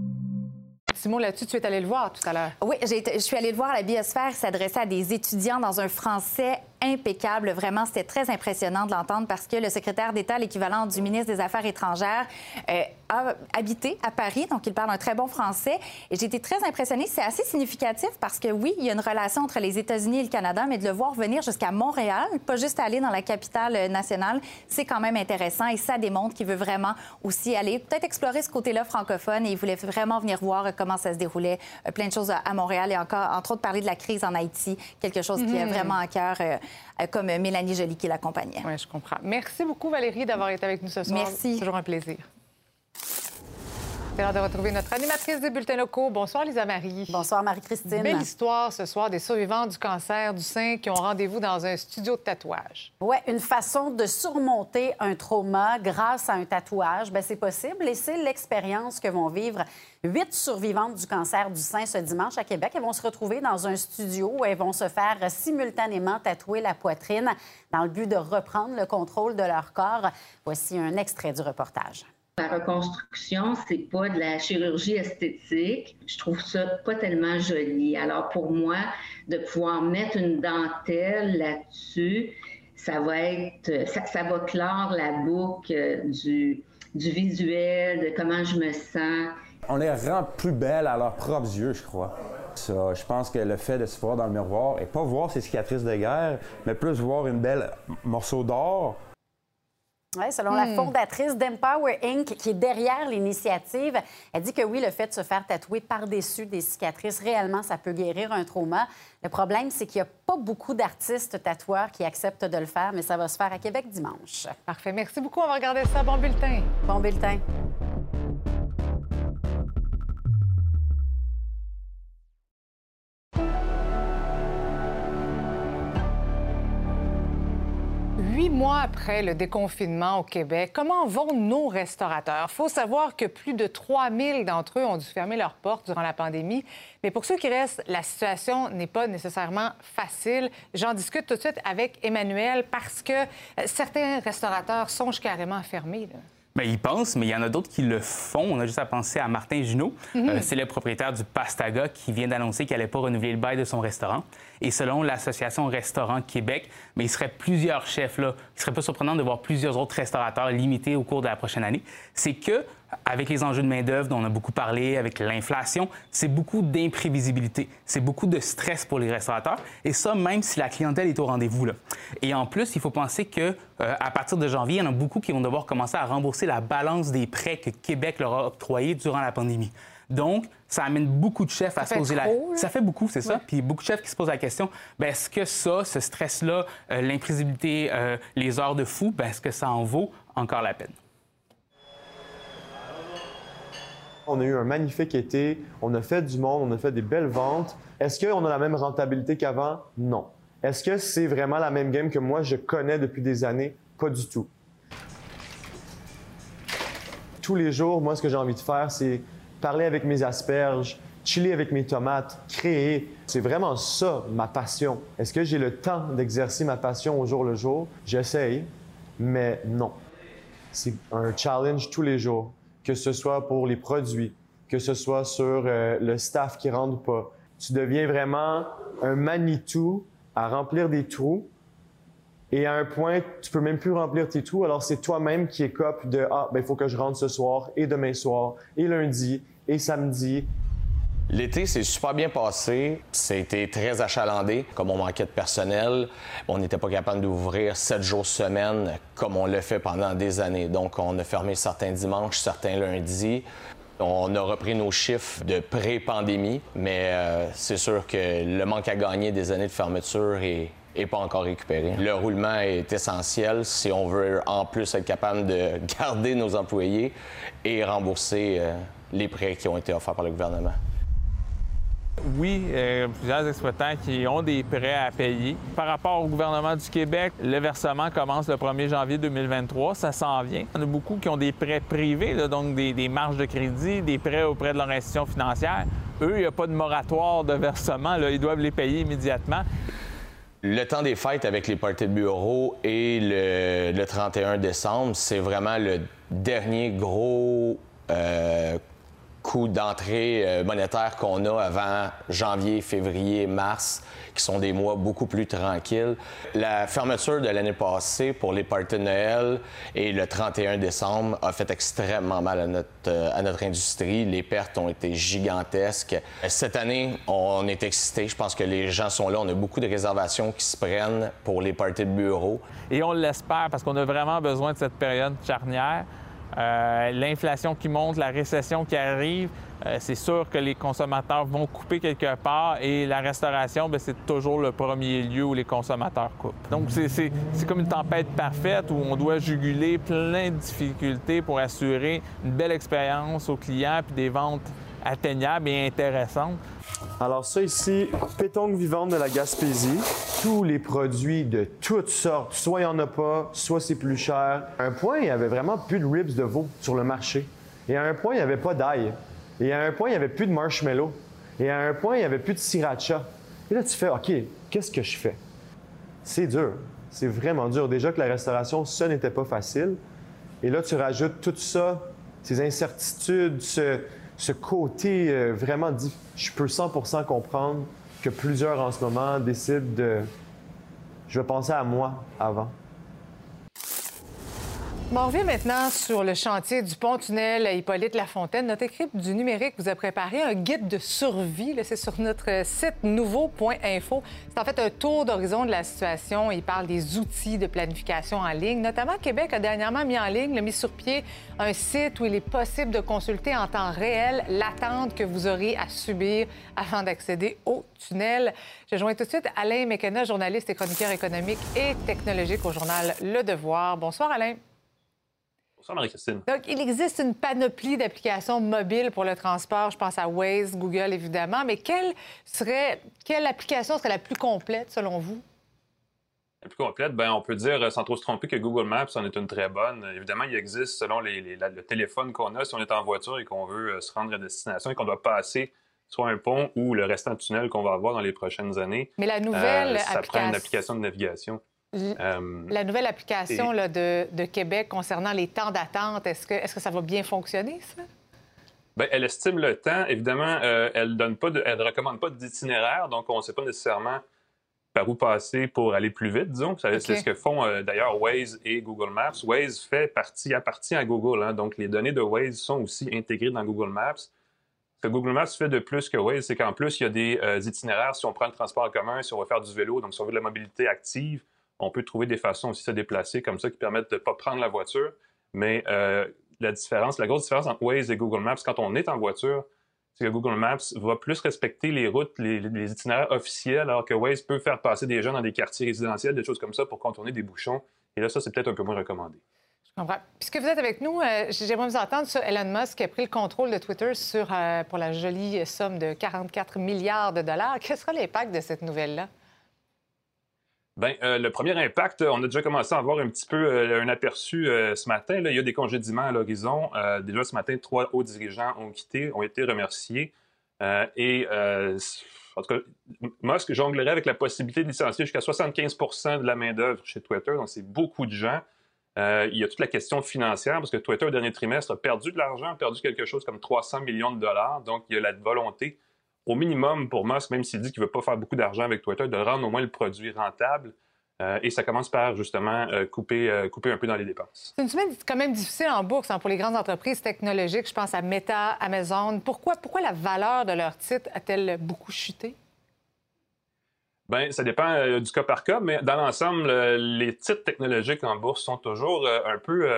Simon, là-dessus, tu es allé le voir tout à l'heure. Oui, je suis allée le voir la biosphère. S'adressait à des étudiants dans un français impeccable. Vraiment, c'était très impressionnant de l'entendre parce que le secrétaire d'État, l'équivalent du ministre des Affaires étrangères, euh, a habité à Paris, donc il parle un très bon français. Et j'ai été très impressionnée. C'est assez significatif parce que oui, il y a une relation entre les États-Unis et le Canada, mais de le voir venir jusqu'à Montréal, pas juste aller dans la capitale euh, nationale, c'est quand même intéressant et ça démontre qu'il veut vraiment aussi aller peut-être explorer ce côté-là francophone et il voulait vraiment venir voir comment ça se déroulait, euh, plein de choses à Montréal et encore, entre autres, parler de la crise en Haïti, quelque chose qui est mhm. vraiment à cœur euh, comme Mélanie Joly qui l'accompagnait. Oui, je comprends. Merci beaucoup, Valérie, d'avoir été avec nous ce soir. Merci. Toujours un plaisir. C'est l'heure de retrouver notre animatrice des bulletins locaux. Bonsoir, Lisa Marie. Bonsoir, Marie-Christine. Belle histoire ce soir des survivants du cancer du sein qui ont rendez-vous dans un studio de tatouage. Oui, une façon de surmonter un trauma grâce à un tatouage. Bien, c'est possible et c'est l'expérience que vont vivre huit survivantes du cancer du sein ce dimanche à Québec. Elles vont se retrouver dans un studio où elles vont se faire simultanément tatouer la poitrine dans le but de reprendre le contrôle de leur corps. Voici un extrait du reportage. La reconstruction, c'est pas de la chirurgie esthétique. Je trouve ça pas tellement joli. Alors pour moi, de pouvoir mettre une dentelle là-dessus, ça va être, ça, va clore la boucle du, du visuel, de comment je me sens. On les rend plus belles à leurs propres yeux, je crois. Ça, je pense que le fait de se voir dans le miroir et pas voir ses cicatrices de guerre, mais plus voir une belle morceau d'or Oui, selon la Hmm. fondatrice d'Empower Inc., qui est derrière l'initiative, elle dit que oui, le fait de se faire tatouer par-dessus des cicatrices, réellement, ça peut guérir un trauma. Le problème, c'est qu'il n'y a pas beaucoup d'artistes tatoueurs qui acceptent de le faire, mais ça va se faire à Québec dimanche. Parfait. Merci beaucoup. On va regarder ça. Bon bulletin. Bon bulletin. Mois après le déconfinement au Québec, comment vont nos restaurateurs? Il faut savoir que plus de 3000 d'entre eux ont dû fermer leurs portes durant la pandémie. Mais pour ceux qui restent, la situation n'est pas nécessairement facile. J'en discute tout de suite avec Emmanuel parce que euh, certains restaurateurs songent carrément à fermer. Bien, ils pensent, mais il y en a d'autres qui le font. On a juste à penser à Martin Junot. Mhm. Euh, c'est le propriétaire du Pastaga qui vient d'annoncer qu'il n'allait pas renouveler le bail de son restaurant. Et selon l'Association Restaurant Québec, mais il serait plusieurs chefs là. Il serait pas surprenant de voir plusieurs autres restaurateurs limités au cours de la prochaine année. C'est que avec les enjeux de main-d'œuvre dont on a beaucoup parlé, avec l'inflation, c'est beaucoup d'imprévisibilité. C'est beaucoup de stress pour les restaurateurs. Et ça, même si la clientèle est au rendez-vous. Là. Et en plus, il faut penser que euh, à partir de janvier, il y en a beaucoup qui vont devoir commencer à rembourser la balance des prêts que Québec leur a octroyés durant la pandémie. Donc, ça amène beaucoup de chefs à se poser la là. Ça fait beaucoup, c'est ça. Ouais. Puis beaucoup de chefs qui se posent la question ben, est-ce que ça, ce stress-là, euh, l'imprévisibilité, euh, les heures de fou, ben, est-ce que ça en vaut encore la peine? On a eu un magnifique été, on a fait du monde, on a fait des belles ventes. Est-ce qu'on a la même rentabilité qu'avant? Non. Est-ce que c'est vraiment la même game que moi je connais depuis des années? Pas du tout. Tous les jours, moi, ce que j'ai envie de faire, c'est parler avec mes asperges, chiller avec mes tomates, créer. C'est vraiment ça, ma passion. Est-ce que j'ai le temps d'exercer ma passion au jour le jour? J'essaye, mais non. C'est un challenge tous les jours, que ce soit pour les produits, que ce soit sur euh, le staff qui rentre ou pas. Tu deviens vraiment un Manitou à remplir des trous. Et à un point, tu peux même plus remplir tes trous. Alors c'est toi-même qui écope de ah ben il faut que je rentre ce soir et demain soir et lundi et samedi. L'été s'est super bien passé. C'était très achalandé. Comme on manquait de personnel, on n'était pas capable d'ouvrir sept jours semaine comme on l'a fait pendant des années. Donc, on a fermé certains dimanches, certains lundis. On a repris nos chiffres de pré-pandémie, mais euh, c'est sûr que le manque à gagner des années de fermeture est, est pas encore récupéré. Le roulement est essentiel si on veut en plus être capable de (laughs) garder nos employés et rembourser euh, les prêts qui ont été offerts par le gouvernement. Oui, euh, plusieurs exploitants qui ont des prêts à payer. Par rapport au gouvernement du Québec, le versement commence le 1er janvier 2023. Ça s'en vient. Il y en a beaucoup qui ont des prêts privés, donc des, marges de crédit, des prêts auprès de leur institution financière. Eux, il n'y a pas de moratoire de versement. Ils doivent les payer immédiatement. Le temps des fêtes avec les parties de bureau et le, le 31 décembre, c'est vraiment le dernier gros euh, coup d'entrée euh, monétaire qu'on a avant janvier, février, mars, qui sont des mois beaucoup plus tranquilles. La fermeture de l'année passée pour les parties de Noël et le 31 décembre a fait extrêmement mal à notre, euh, à notre industrie. Les pertes ont été gigantesques. Cette année, on est excités. Je pense que les gens sont là. On a beaucoup de réservations qui se prennent pour les parties de bureau. Et on l'espère parce qu'on a vraiment besoin de cette période charnière. Euh, L'inflation qui monte, la récession qui arrive, euh, c'est sûr que les consommateurs vont couper quelque part et la restauration, ben, c'est toujours le premier lieu où les consommateurs coupent. Donc, c'est- comme une tempête parfaite où on doit juguler plein de difficultés pour assurer une belle expérience aux clients puis des ventes atteignables et intéressantes. Alors ça ici, pétanque vivante de la Gaspésie. Tous les produits de toutes sortes, soit il n'y en a pas, soit c'est plus cher. À un point, il n'y avait vraiment plus de ribs de veau sur le marché. Et à un point, il n'y avait pas d'ail. Et à un point, il n'y avait plus de marshmallow. Et à un point, il n'y avait plus de sriracha. Et là, tu fais, OK, qu'est-ce que je fais? C'est dur. C'est vraiment dur. Déjà que la restauration, ça n'était pas facile. Et là, tu rajoutes tout ça, ces incertitudes, ce, ce côté euh, vraiment... dif- Je peux 100% comprendre que plusieurs en ce moment décident de... Je vais penser à moi avant. On revient maintenant sur le chantier du pont-tunnel Hippolyte Lafontaine. Notre équipe du numérique vous a préparé un guide de survie. C'est sur notre site nouveau.info. C'est en fait un tour d'horizon de la situation. Il parle des outils de planification en ligne. Notamment, Québec a dernièrement mis en ligne, a mis sur pied un site où il est possible de consulter en temps réel l'attente que vous aurez à subir avant d'accéder au tunnel. Je joins tout de suite Alain McKenna, journaliste et chroniqueur économique et technologique au journal Le Devoir. Bonsoir, Alain. Marie-Christine. Donc, il existe une panoplie d'applications mobiles pour le transport. Je pense à Waze, Google, évidemment. Mais quelle, serait, quelle application serait la plus complète, selon vous? La plus complète, bien, on peut dire, euh, sans trop se tromper, que Google Maps en est une très bonne. Évidemment, il existe, selon les, le téléphone qu'on a, si on est en voiture et qu'on veut euh, se rendre à destination et qu'on doit passer soit un pont ou le restant du tunnel qu'on va avoir dans les prochaines années. Mais la nouvelle euh, ça prend une application de navigation. Euh, la nouvelle application de, Québec concernant les temps d'attente, est-ce que, est que ça va bien fonctionner, ça? Bien, elle estime le temps. Évidemment, euh, elle donne pas elle ne recommande pas d'itinéraire, donc on ne sait pas nécessairement par où passer pour aller plus vite, disons. C'est ce que font euh, d'ailleurs Waze et Google Maps. Waze fait partie, appartient à Google, hein, donc les données de Waze sont aussi intégrées dans Google Maps. Ce que Google Maps fait de plus que Waze, c'est qu'en plus, il y a des itinéraires si on prend le transport en commun, si on va faire du vélo, donc si on veut de la mobilité active, on peut trouver des façons aussi de se déplacer comme ça qui permettent de ne pas prendre la voiture. Mais euh, la différence, la grosse différence entre Waze et Google Maps, quand on est en voiture, c'est que Google Maps va plus respecter les routes, les, itinéraires officiels, alors que Waze peut faire passer des gens dans des quartiers résidentiels, des choses comme ça pour contourner des bouchons. Et là, ça, c'est peut-être un peu moins recommandé. Je comprends. Puisque vous êtes avec nous, euh, j'aimerais vous entendre sur Elon Musk qui a pris le contrôle de Twitter euh, pour la jolie somme de 44 milliards de dollars. Quel sera l'impact de cette nouvelle-là? Bien, euh, le premier impact, on a déjà commencé à avoir un petit peu euh, un aperçu euh, ce matin. Il y a des congédiements à l'horizon. déjà ce matin, trois hauts dirigeants ont quitté, ont été remerciés. et en tout cas, Musk jonglerait avec la possibilité de licencier jusqu'à 75% de la main-d'œuvre chez Twitter. Donc, c'est beaucoup de gens. il y a toute la question financière parce que Twitter, au dernier trimestre, a perdu de l'argent, a perdu quelque chose comme 300 millions de dollars. Donc, il y a la volonté au minimum pour Musk, même s'il dit qu'il ne veut pas faire beaucoup d'argent avec Twitter, de rendre au moins le produit rentable. Euh, et ça commence par justement euh, couper, euh, couper un peu dans les dépenses. C'est une semaine quand même difficile en bourse hein, pour les grandes entreprises technologiques. Je pense à Meta, Amazon. Pourquoi, pourquoi la valeur de leur titre a-t-elle beaucoup chuté? Bien, ça dépend du cas par cas, mais dans l'ensemble, les titres technologiques en bourse sont toujours un peu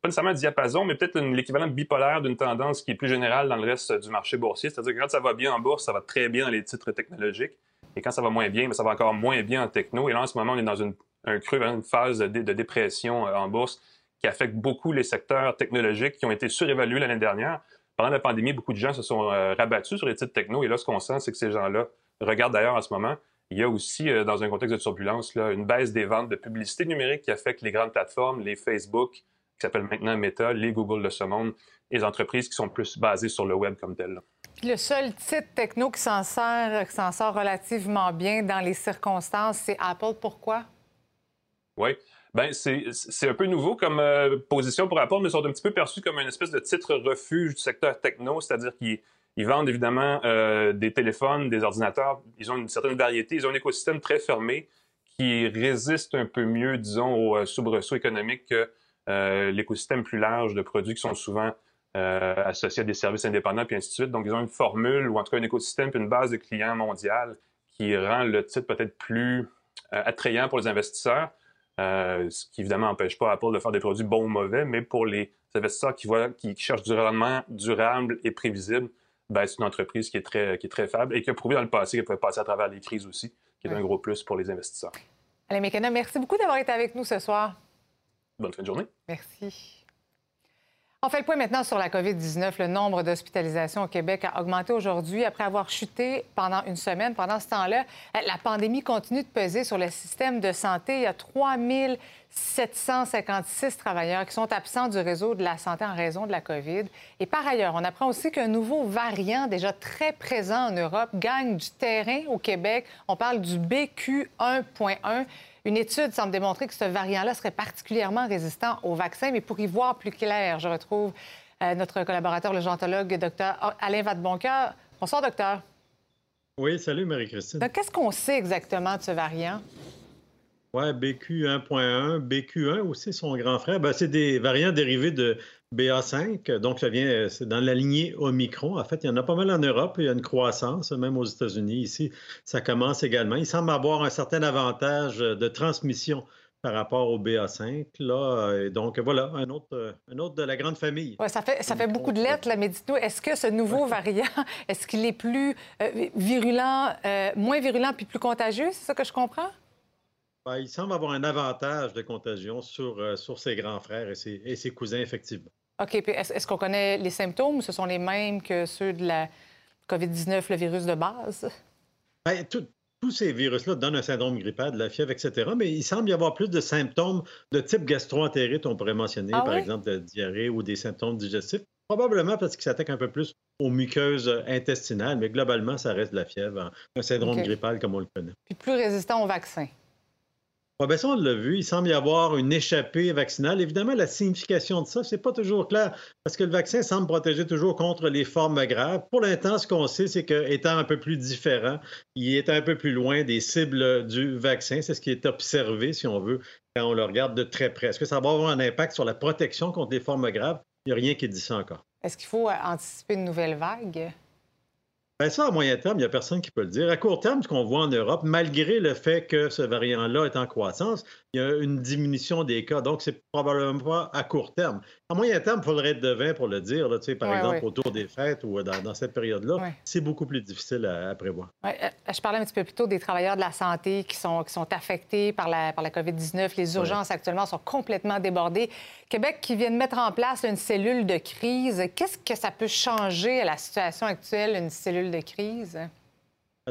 pas nécessairement un diapason, mais peut-être l'équivalent bipolaire d'une tendance qui est plus générale dans le reste du marché boursier. C'est-à-dire que quand ça va bien en bourse, ça va très bien dans les titres technologiques. Et quand ça va moins bien, ça va encore moins bien en techno. Et là, en ce moment, on est dans une, un creux, une phase de, dépression euh, en bourse qui affecte beaucoup les secteurs technologiques qui ont été surévalués l'année dernière. Pendant la pandémie, beaucoup de gens se sont euh, rabattus sur les titres techno. Et là, ce qu'on sent, c'est que ces gens-là regardent d'ailleurs en ce moment. Il y a aussi, euh, dans un contexte de turbulence, une baisse des ventes de publicité numérique qui affecte les grandes plateformes, les Facebook, qui s'appelle maintenant Meta, les Google de ce monde, les entreprises qui sont plus basées sur le web comme tel. Le seul titre techno qui s'en sert, qui s'en sort relativement bien dans les circonstances, c'est Apple. Pourquoi? Oui. Ben, c'est un peu nouveau comme euh, position pour Apple, mais ils sont un petit peu perçus comme une espèce de titre refuge du secteur techno, c'est-à-dire qu'ils vendent évidemment euh, des téléphones, des ordinateurs, ils ont une certaine variété, ils ont un écosystème très fermé qui résiste un peu mieux, disons, aux euh, soubresauts économiques que l'écosystème plus large de produits qui sont souvent euh, associés à des services indépendants, puis ainsi de suite. Donc, ils ont une formule ou en tout cas un écosystème puis une base de clients mondiale qui rend le titre peut-être plus euh, attrayant pour les investisseurs, ce qui évidemment n'empêche pas Apple de faire des produits bons ou mauvais, mais pour les investisseurs qui, voient, qui, cherchent du rendement durable et prévisible, ben, c'est une entreprise qui est, très, qui est très faible et qui a prouvé dans le passé qu'elle pouvait passer à travers les crises aussi, qui est un gros plus pour les investisseurs. Alain Mécana, merci beaucoup d'avoir été avec nous ce soir. Bonne fin de journée. Merci. On fait le point maintenant sur la COVID-19. Le nombre d'hospitalisations au Québec a augmenté aujourd'hui après avoir chuté pendant une semaine. Pendant ce temps-là, la pandémie continue de peser sur le système de santé. Il y a 3 756 travailleurs qui sont absents du réseau de la santé en raison de la COVID. Et par ailleurs, on apprend aussi qu'un nouveau variant déjà très présent en Europe gagne du terrain au Québec. On parle du BQ1.1. Une étude semble démontrer que ce variant-là serait particulièrement résistant au vaccin, mais pour y voir plus clair, je retrouve euh, notre collaborateur, le géantologue, Dr Alain Vadeboncoeur. Bonsoir, docteur. Oui, salut Marie-Christine. Qu'est-ce qu'on sait exactement de ce variant? Oui, BQ 1.1, BQ1 aussi, son grand frère. Ben, c'est des variants dérivés de BA5, donc ça vient, c'est dans la lignée Omicron. En fait, il y en a pas mal en Europe, il y a une croissance, même aux États-Unis. Ici, ça commence également. Il semble avoir un certain avantage de transmission par rapport au BA5. Là, et donc, voilà, un autre, un autre de la grande famille. Ouais, ça, fait, ça fait beaucoup de lettres, la Médito. Est-ce que ce nouveau variant, (laughs) est-ce qu'il est plus euh, virulent, euh, moins virulent puis plus contagieux? C'est ça que je comprends? Ben, il semble avoir un avantage de contagion sur, euh, sur ses grands frères et ses, et ses cousins, effectivement. OK. Puis est-ce, qu'on connaît les symptômes ou ce sont les mêmes que ceux de la COVID-19, le virus de base? Bien, tout, tous ces virus-là donnent un syndrome grippal, de la fièvre, etc. Mais il semble y avoir plus de symptômes de type gastro-entérite, on pourrait mentionner, Ah par oui? exemple, de diarrhée ou des symptômes digestifs. Probablement parce qu'ils s'attaquent un peu plus aux muqueuses intestinales, mais globalement, ça reste de la fièvre, un syndrome grippal comme on le connaît. Puis plus résistant au vaccin. Ouais, ben ça, on l'a vu, il semble y avoir une échappée vaccinale. Évidemment, la signification de ça, c'est pas toujours clair parce que le vaccin semble protéger toujours contre les formes graves. Pour l'instant, ce qu'on sait, c'est qu'étant un peu plus différent, il est un peu plus loin des cibles du vaccin. C'est ce qui est observé, si on veut, quand on le regarde de très près. Est-ce que ça va avoir un impact sur la protection contre les formes graves? Il n'y a rien qui dit ça encore. Est-ce qu'il faut anticiper une nouvelle vague? Ben ça, à moyen terme, il n'y a personne qui peut le dire. À court terme, ce qu'on voit en Europe, malgré le fait que ce variant-là est en croissance, il y a une diminution des cas. Donc, c'est probablement pas à court terme. À moyen terme, il faudrait être devin pour le dire. là, tu sais, par Ouais, exemple, ouais. autour des fêtes ou dans, dans cette période-là, Ouais. c'est beaucoup plus difficile à, à prévoir. Ouais, euh, je parlais un petit peu plus tôt des travailleurs de la santé qui sont, qui sont affectés par la, par la COVID-19. Les urgences actuellement sont complètement débordées. Québec qui vient de mettre en place une cellule de crise. Qu'est-ce que ça peut changer à la situation actuelle, une cellule de crise?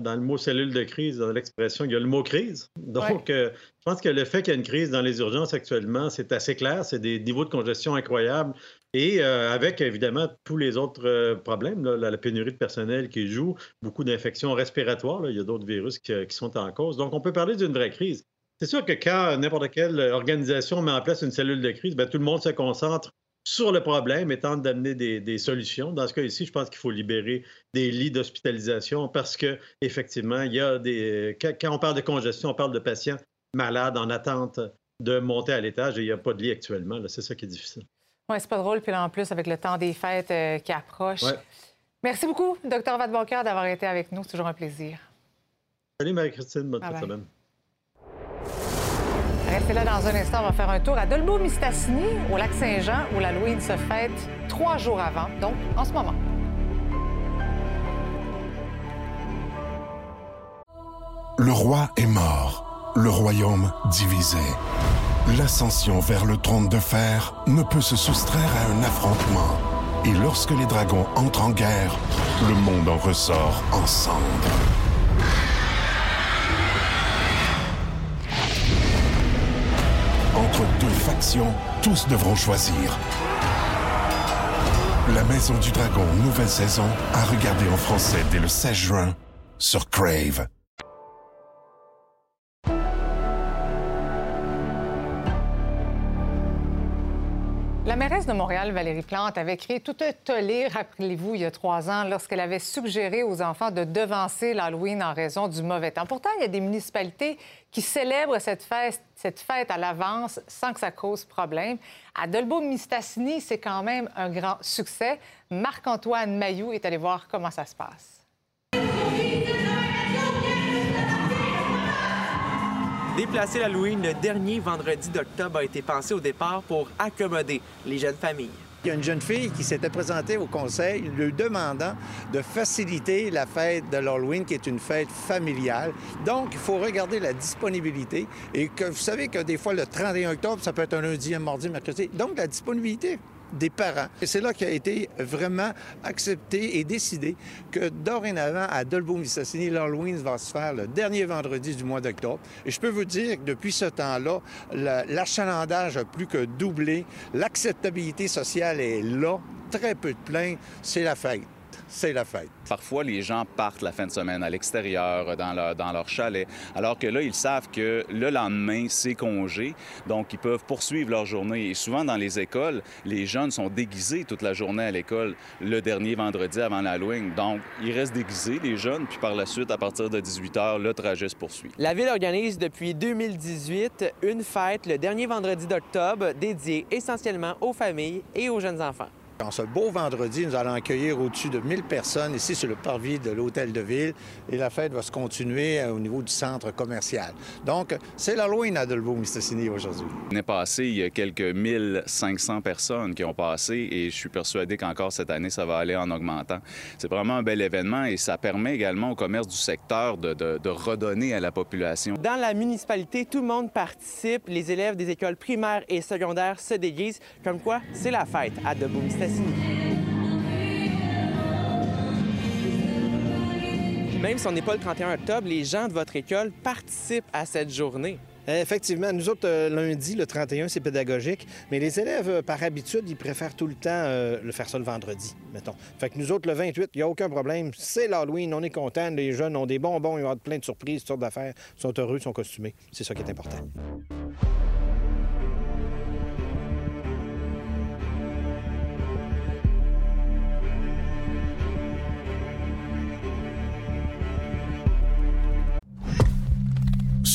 Dans le mot cellule de crise, dans l'expression, il y a le mot crise. Donc, euh, je pense que le fait qu'il y a une crise dans les urgences actuellement, c'est assez clair. C'est des niveaux de congestion incroyables. Et euh, avec, évidemment, tous les autres euh, problèmes, là, la, la pénurie de personnel qui joue, beaucoup d'infections respiratoires. là, il y a d'autres virus qui, qui sont en cause. Donc, on peut parler d'une vraie crise. C'est sûr que quand n'importe quelle organisation met en place une cellule de crise, bien, tout le monde se concentre sur le problème et tente d'amener des, des solutions. Dans ce cas ici, je pense qu'il faut libérer des lits d'hospitalisation parce que effectivement, il y a des. Quand, on parle de congestion, on parle de patients malades en attente de monter à l'étage et il n'y a pas de lit actuellement. C'est ça qui est difficile. Oui, c'est pas drôle. Puis là, en plus, avec le temps des fêtes euh, qui approche. Ouais. Merci beaucoup, Dr. Vadeboncoeur, d'avoir été avec nous. C'est toujours un plaisir. Salut Marie-Christine, bonne fin de semaine. Restez là dans un instant. On va faire un tour à Dolbeau-Mistassini, au lac Saint-Jean, où l'Halloween se fête trois jours avant, donc en ce moment. Le roi est mort, le royaume divisé. L'ascension vers le trône de fer ne peut se soustraire à un affrontement. Et lorsque les dragons entrent en guerre, le monde en ressort en cendres. Entre deux factions, tous devront choisir. La Maison du Dragon, nouvelle saison, à regarder en français dès le 16 juin sur Crave. De Montréal, Valérie Plante, avait créé tout un tollé, rappelez-vous, il y a trois ans, lorsqu'elle avait suggéré aux enfants de devancer l'Halloween en raison du mauvais temps. Pourtant, il y a des municipalités qui célèbrent cette fête, à l'avance sans que ça cause problème. À Dolbeau-Mistassini, c'est quand même un grand succès. Marc-Antoine Mayou est allé voir comment ça se passe. Déplacer l'Halloween le dernier vendredi d'octobre a été pensé au départ pour accommoder les jeunes familles. Il y a une jeune fille qui s'était présentée au conseil lui demandant de faciliter la fête de l'Halloween, qui est une fête familiale. Donc, il faut regarder la disponibilité. Et que vous savez que des fois, le 31 octobre, ça peut être un lundi, un mardi, un mercredi. Donc, la disponibilité des parents. Et c'est là qu'a été vraiment accepté et décidé que dorénavant, à Dolbeau-Mistassini, l'Halloween va se faire le dernier vendredi du mois d'octobre. Et je peux vous dire que depuis ce temps-là, l'achalandage a plus que doublé. L'acceptabilité sociale est là. Très peu de plaintes. C'est la fête. C'est la fête. Parfois, les gens partent la fin de semaine à l'extérieur, dans leur, dans leur chalet, alors que là, ils savent que le lendemain, c'est congé, donc ils peuvent poursuivre leur journée. Et souvent, dans les écoles, les jeunes sont déguisés toute la journée à l'école le dernier vendredi avant l'Halloween. Donc, ils restent déguisés, les jeunes, puis par la suite, à partir de 18 h, le trajet se poursuit. La Ville organise depuis 2018 une fête le dernier vendredi d'octobre dédiée essentiellement aux familles et aux jeunes enfants. En ce beau vendredi, nous allons accueillir au-dessus de 1000 personnes ici sur le parvis de l'Hôtel de Ville et la fête va se continuer euh, au niveau du centre commercial. Donc, c'est l'Halloween à Delvaux-Mistassini aujourd'hui. L'année passée, il y a quelques 1500 personnes qui ont passé et je suis persuadé qu'encore cette année, ça va aller en augmentant. C'est vraiment un bel événement et ça permet également au commerce du secteur de, de- de redonner à la population. Dans la municipalité, tout le monde participe. Les élèves des écoles primaires et secondaires se déguisent. Comme quoi, c'est la fête à Puis Même si on n'est pas le 31 octobre, les gens de votre école participent à cette journée. Effectivement, nous autres, euh, lundi, le 31, c'est pédagogique, mais les élèves, euh, par habitude, ils préfèrent tout le temps euh, le faire ça le vendredi, mettons. Fait que nous autres, le 28, il n'y a aucun problème. C'est l'Halloween, on est contents, les jeunes ont des bonbons, ils vont avoir plein de surprises, toutes sortes d'affaires, ils sont heureux, ils sont costumés. C'est ça qui est important.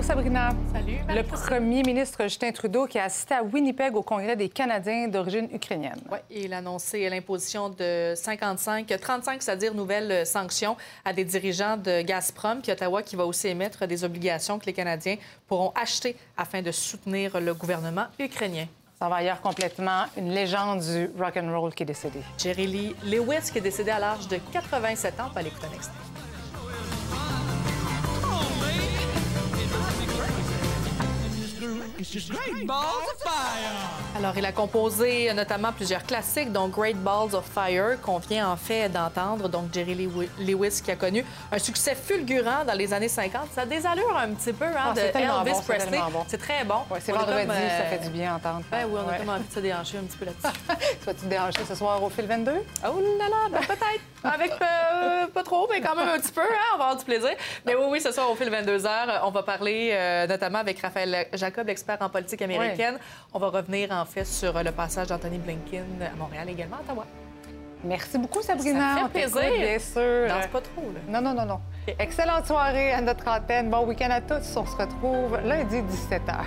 Allô, Sabrina. Salut, Le premier ministre Justin Trudeau qui a assisté à Winnipeg au congrès des Canadiens d'origine ukrainienne. Oui, il a annoncé l'imposition de 55, 35, c'est-à-dire nouvelles sanctions à des dirigeants de Gazprom, puis Ottawa qui va aussi émettre des obligations que les Canadiens pourront acheter afin de soutenir le gouvernement ukrainien. Ça va ailleurs complètement. Une légende du rock and roll qui est décédée. Jerry Lee Lewis, qui est décédé à l'âge de 87 ans, on va l'écouter un extrait. Alors, il a composé notamment plusieurs classiques, dont Great Balls of Fire, qu'on vient en fait d'entendre. Donc, Jerry Lee Lewis, qui a connu un succès fulgurant dans les années 50. Ça allures un petit peu hein, Ah, de c'est Elvis bon, c'est Presley. tellement bon. C'est très bon. Ouais, c'est vendredi, comme, ça euh, fait du bien entendre. Ben oui, on a Ouais. comme envie de se déhancher un petit peu là-dessus. (laughs) Tu vas-tu te déhancher ce soir au fil 22? Oh là là, ben peut-être. Avec euh, pas trop, mais quand même un petit peu. Hein? On va avoir du plaisir. Mais oui, oui, ce soir, au fil 22 heures, on va parler euh, notamment avec Raphaël Jacob, l'expert en politique américaine. On va revenir en fait sur euh, le passage d'Anthony Blinken à Montréal également à Ottawa. Merci beaucoup, Sabrina. Ça me fait plaisir. Bien sûr. Danse pas trop, là. Non, non, non, non. Excellente soirée à notre antenne. Bon week-end à tous. On se retrouve lundi 17h.